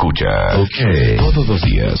Escucha. Ok. Todos los días.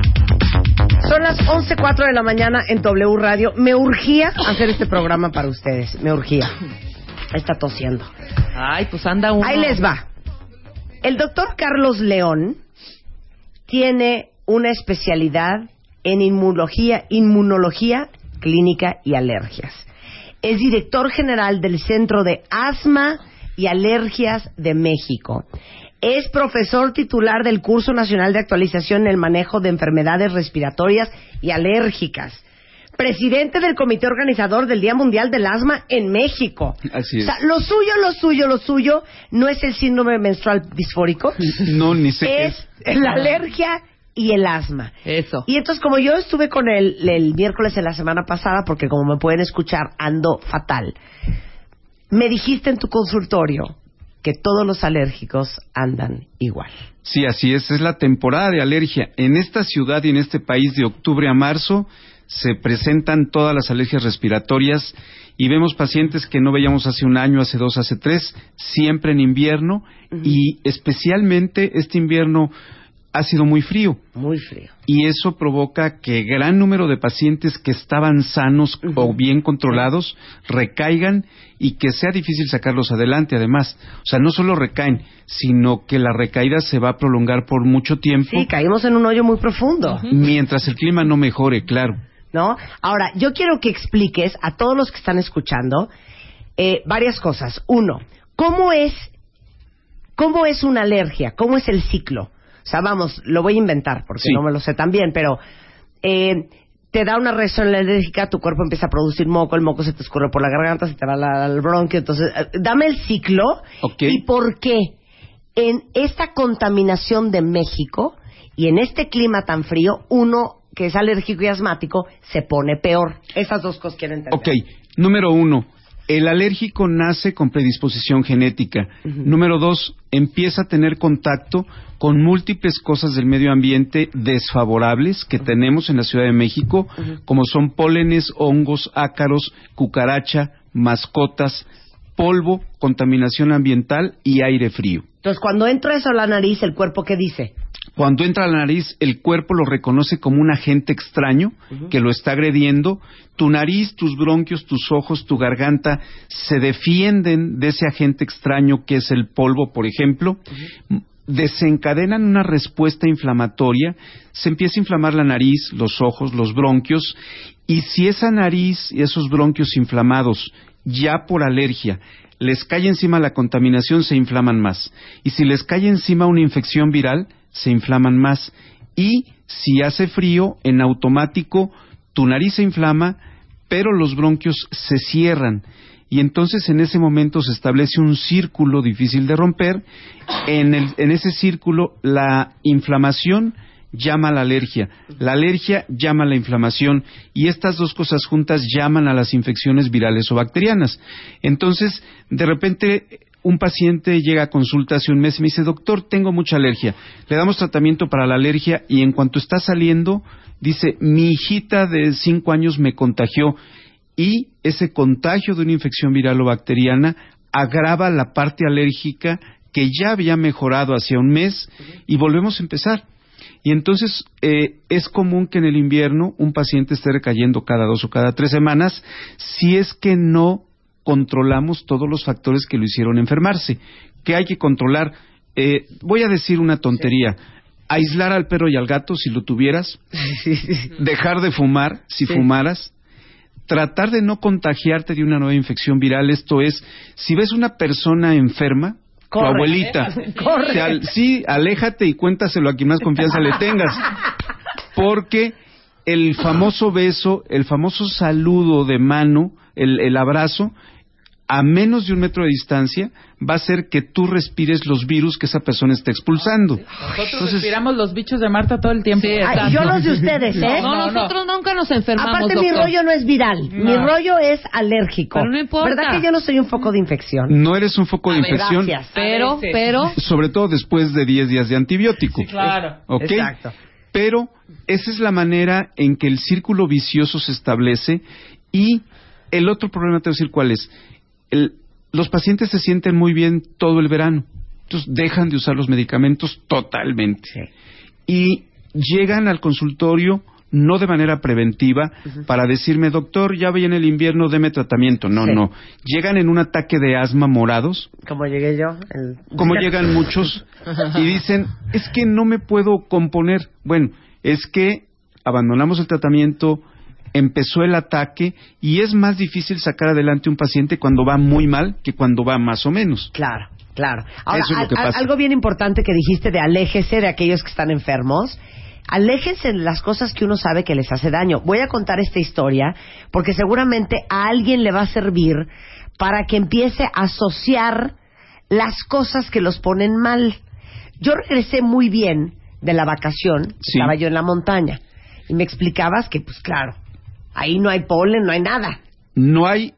Son las 11.04 de la mañana en W Radio. Me urgía hacer este programa para ustedes. Me urgía. Está tosiendo. Ay, pues anda uno. Ahí les va. El doctor Carlos León tiene una especialidad en inmunología, inmunología clínica y alergias. Es director general del Centro de Asma y Alergias de México. Es profesor titular del Curso Nacional de Actualización en el Manejo de Enfermedades Respiratorias y Alérgicas. Presidente del comité organizador del Día Mundial del Asma en México. Así es. O sea, lo suyo, lo suyo, lo suyo no es el síndrome menstrual disfórico. No, ni sé qué es la alergia y el asma. Eso. Y entonces, como yo estuve con él el miércoles de la semana pasada, porque como me pueden escuchar, ando fatal, me dijiste en tu consultorio que todos los alérgicos andan igual. Sí, así es. Es la temporada de alergia. En esta ciudad y en este país de octubre a marzo se presentan todas las alergias respiratorias y vemos pacientes que no veíamos hace un año, hace dos, hace tres, siempre en invierno y especialmente este invierno ha sido muy frío. Muy frío. Y eso provoca que gran número de pacientes que estaban sanos o bien controlados recaigan y que sea difícil sacarlos adelante además. O sea, no solo recaen, sino que la recaída se va a prolongar por mucho tiempo Sí, caímos en un hoyo muy profundo. mientras el clima no mejore, claro. ¿no? Ahora, yo quiero que expliques a todos los que están escuchando eh, varias cosas. Uno, ¿cómo es, ¿cómo es una alergia? ¿Cómo es el ciclo? O sea, vamos, lo voy a inventar porque Sí. no me lo sé tan bien, pero eh, te da una reacción alérgica, tu cuerpo empieza a producir moco, el moco se te escurre por la garganta, se te va la- al bronquio, entonces, eh, dame el ciclo y por qué en esta contaminación de México y en este clima tan frío, uno que es alérgico y asmático se pone peor. Esas dos cosas quieren entender. Ok, número uno, el alérgico nace con predisposición genética. Número dos, empieza a tener contacto con múltiples cosas del medio ambiente desfavorables que tenemos en la Ciudad de México, como son pólenes, hongos, ácaros, cucaracha, mascotas, polvo, contaminación ambiental y aire frío. Entonces, cuando entra eso a la nariz, ¿el cuerpo qué dice? Cuando entra a la nariz, el cuerpo lo reconoce como un agente extraño que lo está agrediendo. Tu nariz, tus bronquios, tus ojos, tu garganta se defienden de ese agente extraño que es el polvo, por ejemplo. Desencadenan una respuesta inflamatoria, se empieza a inflamar la nariz, los ojos, los bronquios, y si esa nariz y esos bronquios inflamados, ya por alergia, les cae encima la contaminación, se inflaman más. Y si les cae encima una infección viral, se inflaman más. Y si hace frío, en automático, tu nariz se inflama, pero los bronquios se cierran. Y entonces en ese momento se establece un círculo difícil de romper. En, ese círculo la inflamación llama a la alergia, la alergia llama a la inflamación y estas dos cosas juntas llaman a las infecciones virales o bacterianas. Entonces, de repente un paciente llega a consulta hace un mes y me dice, doctor, tengo mucha alergia. Le damos tratamiento para la alergia y en cuanto está saliendo, dice, mi hijita de cinco años me contagió y ese contagio de una infección viral o bacteriana agrava la parte alérgica que ya había mejorado hacia un mes y volvemos a empezar. Y entonces eh, es común que en el invierno un paciente esté recayendo cada dos o cada tres semanas si es que no controlamos todos los factores que lo hicieron enfermarse. ¿Qué hay que controlar? Eh, voy a decir una tontería. aislar al perro y al gato si lo tuvieras, dejar de fumar si fumaras, tratar de no contagiarte de una nueva infección viral. Esto es, si ves una persona enferma, tu abuelita, sí, aléjate y cuéntaselo a quien más confianza le tengas. Porque el famoso beso, el famoso saludo de mano, el abrazo, a menos de un metro de distancia va a ser que tú respires los virus que esa persona está expulsando. Nosotros respiramos los bichos de Marta todo el tiempo. yo los de ustedes, ¿eh? No, nosotros nunca nos enfermamos. Aparte, mi rollo no es viral. Mi rollo es alérgico. Pero no importa. ¿Verdad que yo no soy un foco de infección? No eres un foco de infección. Gracias. Pero, pero. Sobre todo después de 10 días de antibiótico. claro. ¿Ok? Exacto. Pero esa es la manera en que el círculo vicioso se establece y el otro problema te voy a decir cuál es los pacientes se sienten muy bien todo el verano. Entonces dejan de usar los medicamentos totalmente. Y llegan al consultorio no de manera preventiva para decirme, doctor, ya en el invierno, deme tratamiento. No, no. Llegan en un ataque de asma morados. Como llegué yo. Como llegan muchos. y dicen, es que no me puedo componer. Bueno, es que abandonamos el tratamiento, empezó el ataque y es más difícil sacar adelante un paciente cuando va muy mal que cuando va más o menos. Claro, claro. Ahora, algo bien importante que dijiste de aléjese de aquellos que están enfermos. Aléjense de las cosas que uno sabe que les hace daño. Voy a contar esta historia porque seguramente a alguien le va a servir para que empiece a asociar las cosas que los ponen mal. Yo regresé muy bien de la vacación, estaba yo en la montaña, y me explicabas que, pues claro, Ahí no hay polen, no hay nada. No hay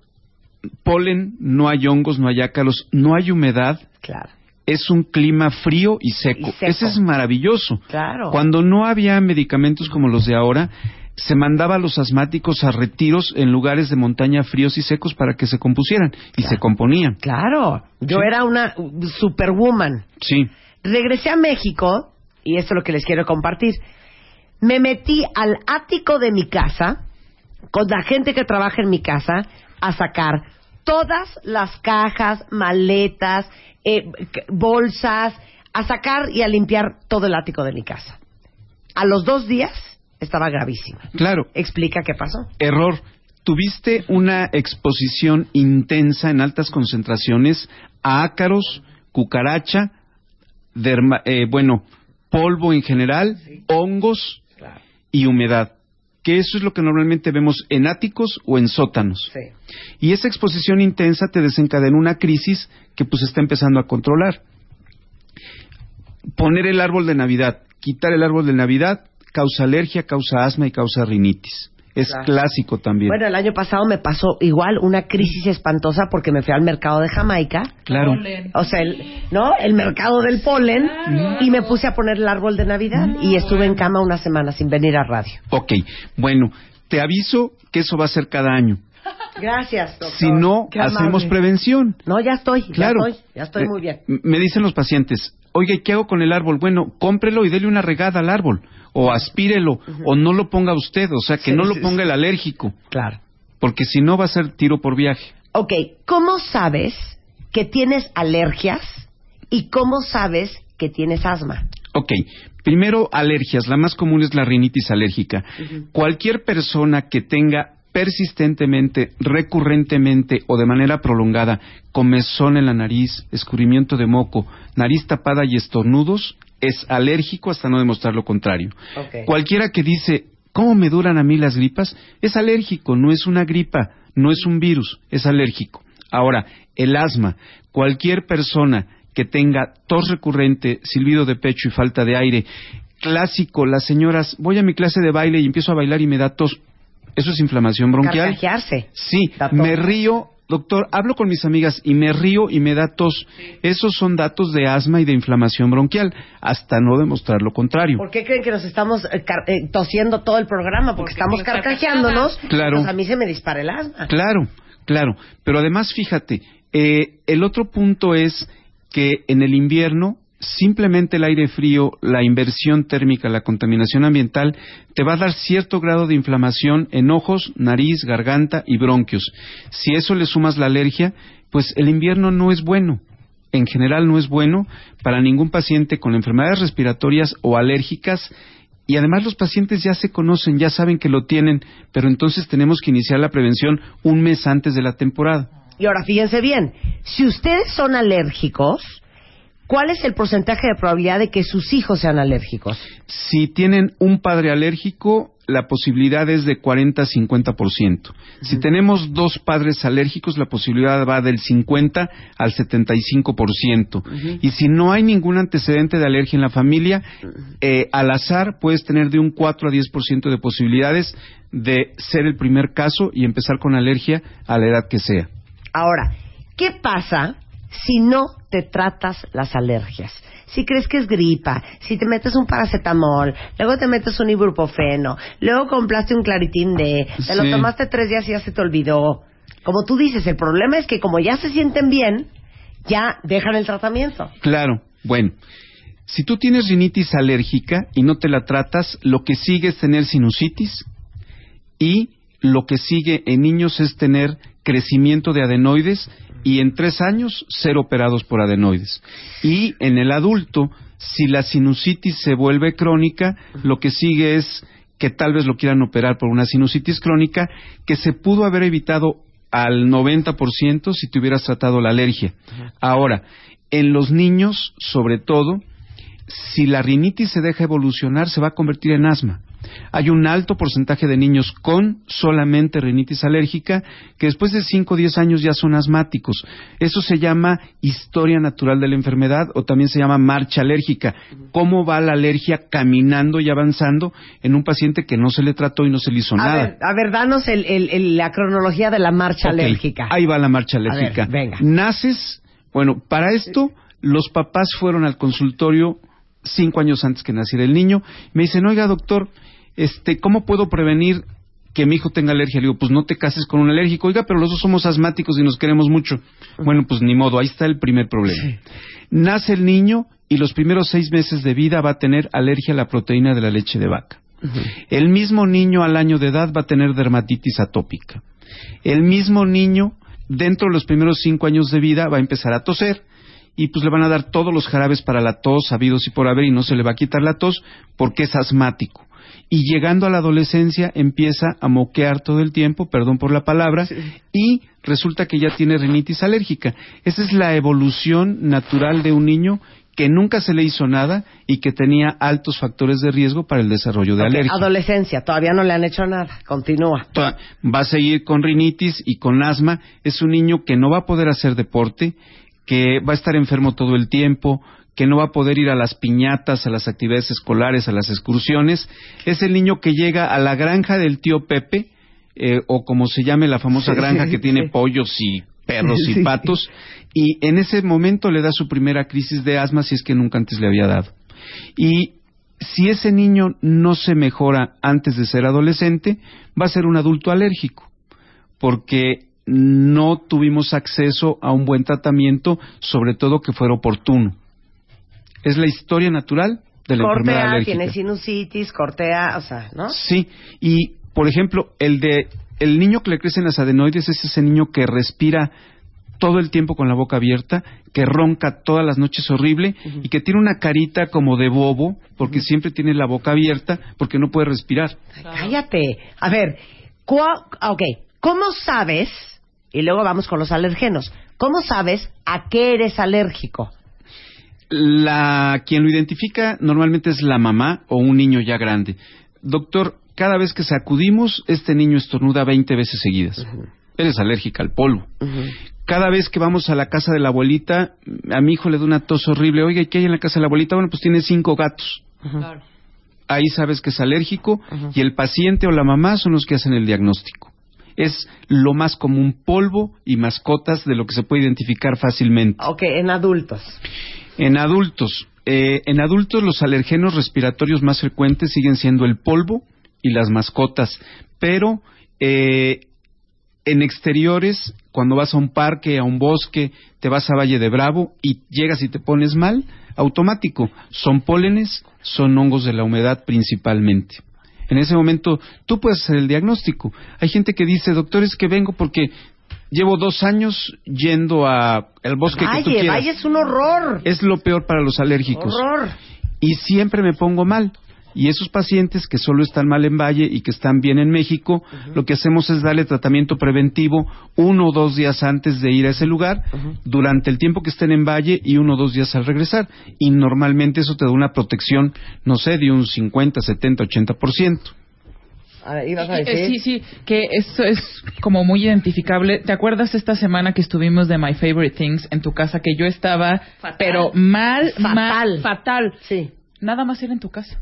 polen, no hay hongos, no hay ácaros, no hay humedad. Claro. Es un clima frío y seco. Y Ese es maravilloso. Claro. Cuando no había medicamentos como los de ahora, se mandaba a los asmáticos a retiros en lugares de montaña fríos y secos para que se compusieran y se componían. Claro, yo era una superwoman. Sí. Regresé a México y esto es lo que les quiero compartir. Me metí al ático de mi casa con la gente que trabaja en mi casa a sacar todas las cajas, maletas, eh, bolsas, a sacar y a limpiar todo el ático de mi casa. A los dos días estaba gravísima. Claro. Explica qué pasó. Error. Tuviste una exposición intensa en altas concentraciones a ácaros, cucaracha, eh, bueno, polvo en general, hongos y humedad que eso es lo que normalmente vemos en áticos o en sótanos. Y esa exposición intensa te desencadena una crisis que pues está empezando a controlar. Poner el árbol de Navidad, quitar el árbol de Navidad, causa alergia, causa asma y causa rinitis. Es clásico también. Bueno, el año pasado me pasó igual una crisis espantosa porque me fui al mercado de Jamaica. Claro. O sea, el, ¿no? El mercado del polen. Y me puse a poner el árbol de Navidad y estuve en cama una semana sin venir a radio. Ok. Bueno, te aviso que eso va a ser cada año. Gracias, doctor. Si no, hacemos prevención. No, ya estoy. Claro. Ya estoy, ya estoy muy bien. Me dicen los pacientes, oye, ¿qué hago con el árbol? Bueno, cómprelo y dele una regada al árbol o aspírelo, o no lo ponga usted, o sea, que no lo ponga el alérgico. Claro. Porque si no va a ser tiro por viaje. Ok, ¿cómo sabes que tienes alergias y cómo sabes que tienes asma? Ok, primero alergias, la más común es la rinitis alérgica. Cualquier persona que tenga persistentemente, recurrentemente o de manera prolongada comezón en la nariz, escurrimiento de moco, nariz tapada y estornudos, es alérgico hasta no demostrar lo contrario. Cualquiera que dice, ¿cómo me duran a mí las gripas? Es alérgico, no es una gripa, no es un virus, es alérgico. Ahora, el asma, cualquier persona que tenga tos recurrente, silbido de pecho y falta de aire, clásico, las señoras, voy a mi clase de baile y empiezo a bailar y me da tos. Eso es inflamación bronquial. Sí, me río doctor, hablo con mis amigas y me río y me da tos. Esos son datos de asma y de inflamación bronquial, hasta no demostrar lo contrario. ¿Por qué creen que nos estamos eh, eh, tosiendo todo el programa? Porque, estamos carcajeándonos. Claro. Pues a mí se me dispara el asma. Claro, claro. Pero además, fíjate, eh, el otro punto es que en el invierno simplemente el aire frío, la inversión térmica, la contaminación ambiental, te va a dar cierto grado de inflamación en ojos, nariz, garganta y bronquios. Si eso le sumas la alergia, pues el invierno no es bueno. en general no es bueno para ningún paciente con enfermedades respiratorias o alérgicas y además los pacientes ya se conocen, ya saben que lo tienen, pero entonces tenemos que iniciar la prevención un mes antes de la temporada. Y ahora fíjense bien, si ustedes son alérgicos, ¿cuál es el porcentaje de probabilidad de que sus hijos sean alérgicos? Si tienen un padre alérgico, la posibilidad es de 40 a 50%. Si tenemos dos padres alérgicos, la posibilidad va del 50 al 75%. Y si no hay ningún antecedente de alergia en la familia, eh, al azar puedes tener de un 4 a 10% de posibilidades de ser el primer caso y empezar con alergia a la edad que sea. Ahora, ¿qué pasa si no te tratas las alergias? Si crees que es gripa, si te metes un paracetamol, luego te metes un ibuprofeno, luego compraste un claritín D, te lo tomaste tres días y ya se te olvidó. Como tú dices, el problema es que como ya se sienten bien, ya dejan el tratamiento. Claro, bueno. Si tú tienes rinitis alérgica y no te la tratas, lo que sigue es tener sinusitis y lo que sigue en niños es tener crecimiento de adenoides y en tres años ser operados por adenoides. Y en el adulto, si la sinusitis se vuelve crónica, lo que sigue es que tal vez lo quieran operar por una sinusitis crónica que se pudo haber evitado al 90% si te hubieras tratado la alergia. Ahora, en los niños, sobre todo, si la rinitis se deja evolucionar, se va a convertir en asma. Hay un alto porcentaje de niños con solamente rinitis alérgica que después de 5 o 10 años ya son asmáticos. Eso se llama historia natural de la enfermedad o también se llama marcha alérgica. ¿Cómo va la alergia caminando y avanzando en un paciente que no se le trató y no se le hizo A nada? ver, a ver, danos el- el- el- la cronología de la marcha alérgica. Ahí va la marcha A ver, alérgica. venga. Naces, bueno, para esto los papás fueron al consultorio cinco años antes que naciera el niño. Me dicen, oiga doctor, este, ¿cómo puedo prevenir que mi hijo tenga alergia? Le digo, pues no te cases con un alérgico. Oiga, pero los dos somos asmáticos y nos queremos mucho. Bueno, pues ni modo, ahí está el primer problema. Nace el niño y los primeros seis meses de vida va a tener alergia a la proteína de la leche de vaca. El mismo niño al año de edad va a tener dermatitis atópica. El mismo niño, dentro de los primeros cinco años de vida, va a empezar a toser y pues le van a dar todos los jarabes para la tos, sabidos y por haber, y no se le va a quitar la tos porque es asmático. Y llegando a la adolescencia empieza a moquear todo el tiempo, perdón por la palabra, y resulta que ya tiene rinitis alérgica. Esa es la evolución natural de un niño que nunca se le hizo nada y que tenía altos factores de riesgo para el desarrollo de Ok, alergia. Adolescencia, todavía no le han hecho nada. Continúa. Va a seguir con rinitis y con asma. Es un niño que no va a poder hacer deporte, que va a estar enfermo todo el tiempo, que no va a poder ir a las piñatas, a las actividades escolares, a las excursiones. Es el niño que llega a la granja del tío Pepe, eh, o como se llame la famosa granja que tiene pollos y perros y Sí. patos, y en ese momento le da su primera crisis de asma si es que nunca antes le había dado. Y si ese niño no se mejora antes de ser adolescente, va a ser un adulto alérgico, porque no tuvimos acceso a un buen tratamiento, sobre todo que fuera oportuno. Es la historia natural de la enfermedad Cortea, alérgica. tiene sinusitis, cortea, o sea, ¿no? Sí, y por ejemplo, el de el niño que le crecen las adenoides es ese niño que respira todo el tiempo con la boca abierta, que ronca todas las noches horrible y que tiene una carita como de bobo porque siempre tiene la boca abierta porque no puede respirar. Cállate. A ver, cua- ok, ¿cómo sabes? Y luego vamos con los alergenos. ¿Cómo sabes a qué eres alérgico? La quien lo identifica normalmente es la mamá o un niño ya grande. Doctor, cada vez que sacudimos, este niño estornuda 20 veces seguidas. Eres alérgica al polvo. Cada vez que vamos a la casa de la abuelita, a mi hijo le da una tos horrible. Oiga, ¿y qué hay en la casa de la abuelita? Bueno, pues tiene cinco gatos. Claro. Ahí sabes que es alérgico y el paciente o la mamá son los que hacen el diagnóstico. Es lo más común polvo y mascotas de lo que se puede identificar fácilmente. Ok, en adultos. En adultos, eh, en adultos los alergenos respiratorios más frecuentes siguen siendo el polvo y las mascotas, pero eh, en exteriores, cuando vas a un parque, a un bosque, te vas a Valle de Bravo y llegas y te pones mal, automático, son pólenes, son hongos de la humedad principalmente. En ese momento tú puedes hacer el diagnóstico. Hay gente que dice, doctor, es que vengo porque Llevo dos años yendo a el bosque que tú quieras. Valle es un horror. Es lo peor para los alérgicos. Horror. Y siempre me pongo mal. Y esos pacientes que solo están mal en Valle y que están bien en México, lo que hacemos es darle tratamiento preventivo uno o dos días antes de ir a ese lugar, durante el tiempo que estén en Valle y uno o dos días al regresar. Y normalmente eso te da una protección, no sé, de un 50, 70, 80%. A ibas a Eh, decir. Sí, sí, que eso es como muy identificable. ¿Te acuerdas esta semana que estuvimos de My Favorite Things en tu casa que yo estaba, pero mal, Fatal. mal, fatal? Sí. Nada más era en tu casa.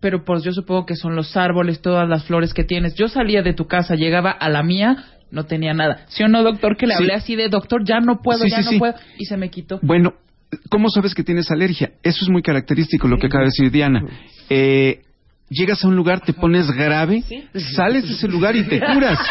Pero pues yo supongo que son los árboles, todas las flores que tienes. Yo salía de tu casa, llegaba a la mía, no tenía nada. ¿Sí o no, doctor? Que le Sí. hablé así de, doctor, ya no puedo, Sí, ya sí, no sí. puedo. Y se me quitó. Bueno, ¿cómo sabes que tienes alergia? Eso es muy característico, lo que acaba de decir Diana. Eh, llegas a un lugar, te pones grave, sales de ese lugar y te curas.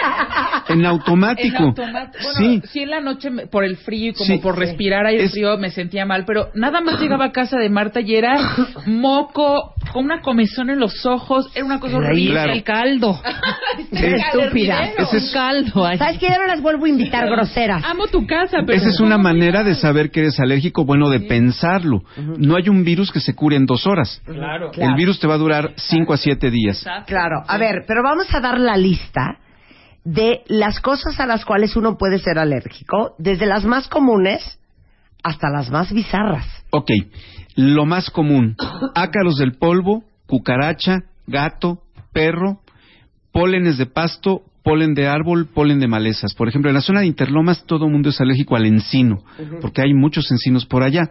En automático. En automático. Bueno, sí. sí. en la noche por el frío y como Sí. por respirar aire Es- frío me sentía mal, pero nada más llegaba a casa de Marta y era moco, con una comezón en los ojos, era una cosa horrible. Claro. El caldo. Estúpida. Ese es- Un caldo. ay. ¿Sabes qué? Ya no las vuelvo a invitar groseras. Amo tu casa, pero Esa es una manera de saber que eres alérgico, bueno, de pensarlo. No hay un virus que se cure en dos horas. Claro. Claro. El virus te va a durar cinco a siete días. Claro. A ver, pero vamos a dar la lista de las cosas a las cuales uno puede ser alérgico, desde las más comunes hasta las más bizarras. Ok, lo más común, ácaros del polvo, cucaracha, gato, perro, pólenes de pasto, polen de árbol, polen de malezas. Por ejemplo, en la zona de Interlomas todo el mundo es alérgico al encino, porque hay muchos encinos por allá.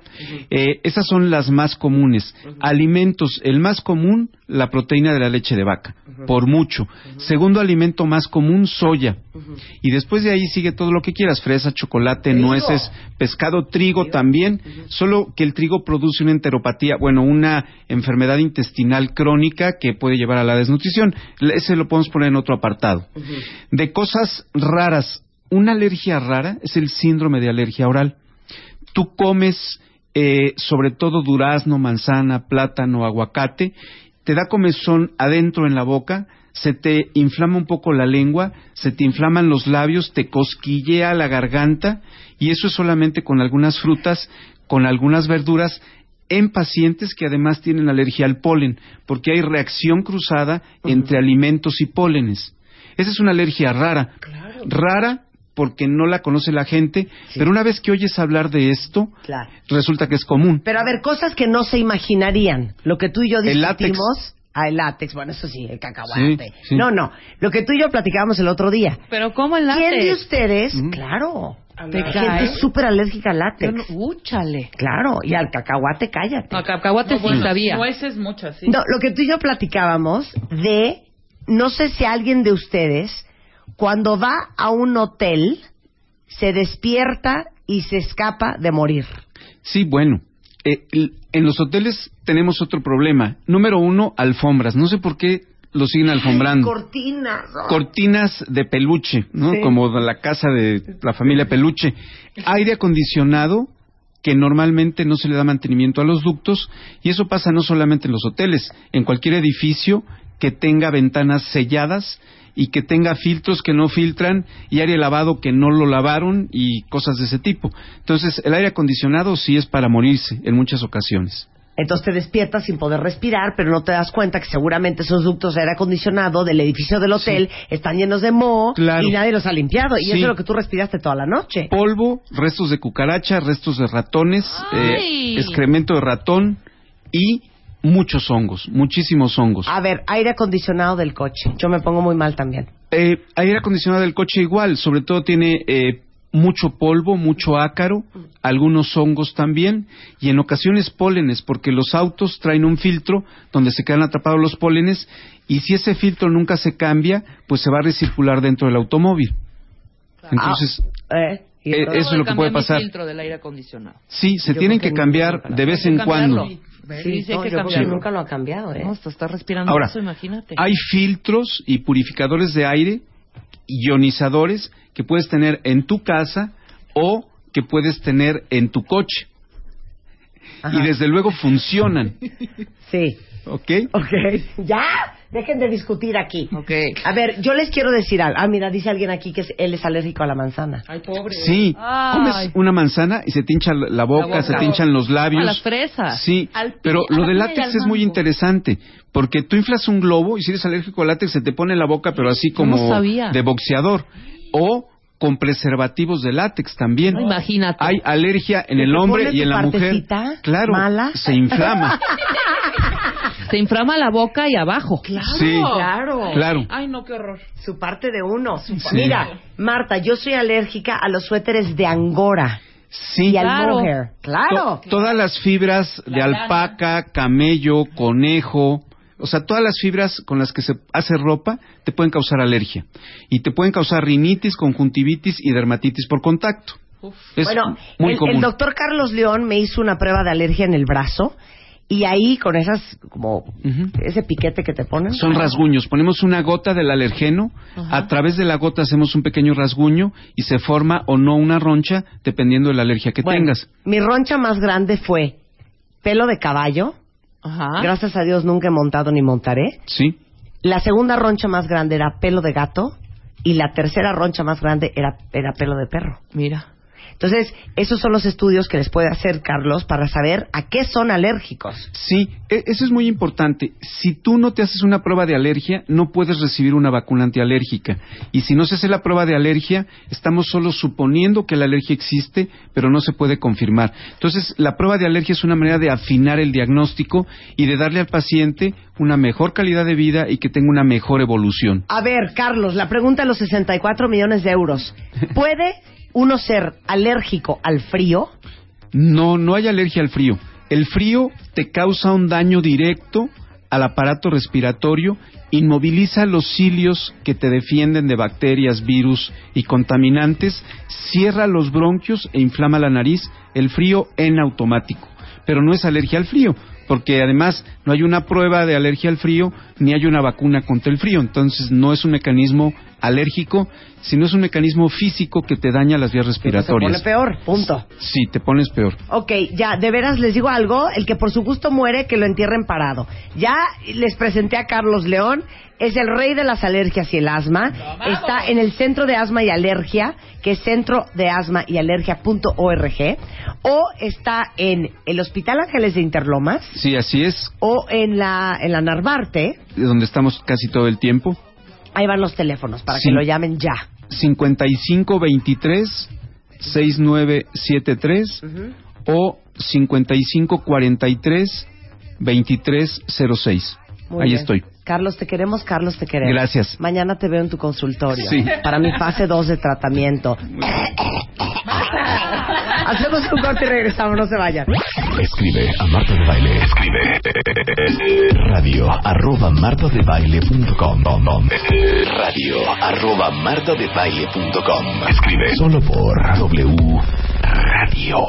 Eh, esas son las más comunes. Alimentos, el más común, la proteína de la leche de vaca, por mucho. Segundo alimento más común, soya. Y después de ahí sigue todo lo que quieras, fresa, chocolate, Trigo. nueces, pescado, trigo también, solo que el trigo produce una enteropatía, bueno, una enfermedad intestinal crónica que puede llevar a la desnutrición. Ese lo podemos poner en otro apartado. De cosas raras, una alergia rara es el síndrome de alergia oral. Tú comes eh, sobre todo durazno, manzana, plátano, aguacate, te da comezón adentro en la boca, se te inflama un poco la lengua, se te inflaman los labios, te cosquillea la garganta y eso es solamente con algunas frutas, con algunas verduras en pacientes que además tienen alergia al polen, porque hay reacción cruzada entre alimentos y pólenes. Esa es una alergia rara. Rara porque no la conoce la gente, pero una vez que oyes hablar de esto, Claro. resulta que es común. Pero a ver, cosas que no se imaginarían. Lo que tú y yo látex. discutimos. Ah, el látex, bueno, eso sí, el cacahuate. Sí, sí. No, no, lo que tú y yo platicábamos el otro día. Pero ¿cómo el ¿Quién de látex? ustedes? Claro. ¿Te gente súper alérgica al látex. No- Úchale. Claro, y al cacahuate, cállate. No, cacahuate sí sabía. Nueces muchas, sí. No, lo que tú y yo platicábamos de, no sé si alguien de ustedes, cuando va a un hotel, se despierta y se escapa de morir. Sí, bueno. eh, en los hoteles tenemos otro problema. Número uno, alfombras. No sé por qué lo siguen alfombrando. Cortinas. ¿no? Cortinas de peluche, ¿no? Sí. Como la casa de la familia peluche. Aire acondicionado que normalmente no se le da mantenimiento a los ductos y eso pasa no solamente en los hoteles, en cualquier edificio que tenga ventanas selladas y que tenga filtros que no filtran y aire lavado que no lo lavaron y cosas de ese tipo. Entonces, el aire acondicionado sí es para morirse en muchas ocasiones. Entonces te despiertas sin poder respirar, pero no te das cuenta que seguramente esos ductos de aire acondicionado del edificio del hotel están llenos de moho Claro. y nadie los ha limpiado. Y Sí. eso es lo que tú respiraste toda la noche. polvo, restos de cucaracha, restos de ratones, eh, excremento de ratón y muchos hongos, muchísimos hongos. A ver, aire acondicionado del coche. Yo me pongo muy mal también. Eh, aire acondicionado del coche igual, sobre todo tiene eh, mucho polvo, mucho ácaro, algunos hongos también y en ocasiones pólenes, porque los autos traen un filtro donde se quedan atrapados los pólenes y si ese filtro nunca se cambia, pues se va a recircular dentro del automóvil. Entonces, Ah, ¿eh? ¿Y Eh, entonces? eso es lo que puede pasar. el filtro del aire acondicionado. sí, se Yo tienen que cambiar de vez en cuando. cambiarlo. Sí, Sí, sí, no, que cambiarlo. nunca lo ha cambiado, ¿eh? No, te estás respirando Ahora, eso, imagínate. Hay filtros y purificadores de aire ionizadores que puedes tener en tu casa o que puedes tener en tu coche. Ajá. Y desde luego funcionan. Sí. ¿Ok? Ok. ¿Ya? Dejen de discutir aquí. A ver, yo les quiero decir algo. Ah, mira, dice alguien aquí que es- él es alérgico a la manzana. Ay, pobre. Sí, Ay. comes una manzana y se te hincha la boca, boca. se te hinchan los labios. A las fresas. Sí, Al pero lo y látex es muy interesante, porque tú inflas un globo y si eres alérgico al látex se te pone en la boca, pero así no como sabía. de boxeador. O con preservativos de látex también. No, imagínate. Hay alergia en ¿Se el hombre y en la mujer. Claro, mala? se inflama. Se inflama la boca y abajo. Sí, Claro. claro. Ay, no, qué horror. Su parte de uno. Mira, Marta, yo soy alérgica a los suéteres de angora Sí. y al Claro. mohair. Claro. To- todas las fibras de La alpaca, camello, conejo, o sea, todas las fibras con las que se hace ropa te pueden causar alergia. Y te pueden causar rinitis, conjuntivitis y dermatitis por contacto. Es bueno, muy el, común. el doctor Carlos León me hizo una prueba de alergia en el brazo y ahí con esas, como ese piquete que te ponen. Son rasguños. Ponemos una gota del alergeno, a través de la gota hacemos un pequeño rasguño y se forma o no una roncha dependiendo de la alergia que Bueno, tengas. Mi roncha más grande fue pelo de caballo. Ajá. Gracias a Dios nunca he montado ni montaré. Sí. La segunda roncha más grande era pelo de gato y la tercera roncha más grande era, era pelo de perro. Mira. Entonces, esos son los estudios que les puede hacer Carlos para saber a qué son alérgicos. Sí, e- eso es muy importante. Si tú no te haces una prueba de alergia, no puedes recibir una vacuna antialérgica. Y si no se hace la prueba de alergia, estamos solo suponiendo que la alergia existe, pero no se puede confirmar. Entonces, la prueba de alergia es una manera de afinar el diagnóstico y de darle al paciente una mejor calidad de vida y que tenga una mejor evolución. A ver, Carlos, la pregunta de los 64 millones de euros. ¿Puede uno ser alérgico al frío? No, no hay alergia al frío. El frío te causa un daño directo al aparato respiratorio, inmoviliza los cilios que te defienden de bacterias, virus y contaminantes, cierra los bronquios e inflama la nariz, el frío en automático. Pero no es alergia al frío, porque además no hay una prueba de alergia al frío ni hay una vacuna contra el frío, entonces no es un mecanismo alérgico, sino es un mecanismo físico que te daña las vías Se pone respiratorias. peor, punto. Sí, te pones peor. Ok, ya, de veras les digo algo, el que por su gusto muere, que lo entierren parado. Ya les presenté a Carlos León, es el rey de las alergias y el asma, está en el Centro de Asma y Alergia, que es centro de asma y alergia.org, o está en el Hospital Ángeles de Interlomas, Sí, así es, o en la, en la Narvarte, donde estamos casi todo el tiempo. Ahí van los teléfonos para Sí. que lo llamen ya. 5523 6973 o 5543 2306. Muy Ahí bien. estoy. Carlos, te queremos, Carlos, te queremos. Gracias. Mañana te veo en tu consultorio. Sí. Para mi fase 2 de tratamiento. Hacemos un corte y regresamos, no se vayan. Escribe a Marta de Baile. Escribe radio arroba martadebaile.com radio arroba martadebaile.com Escribe solo por W Radio.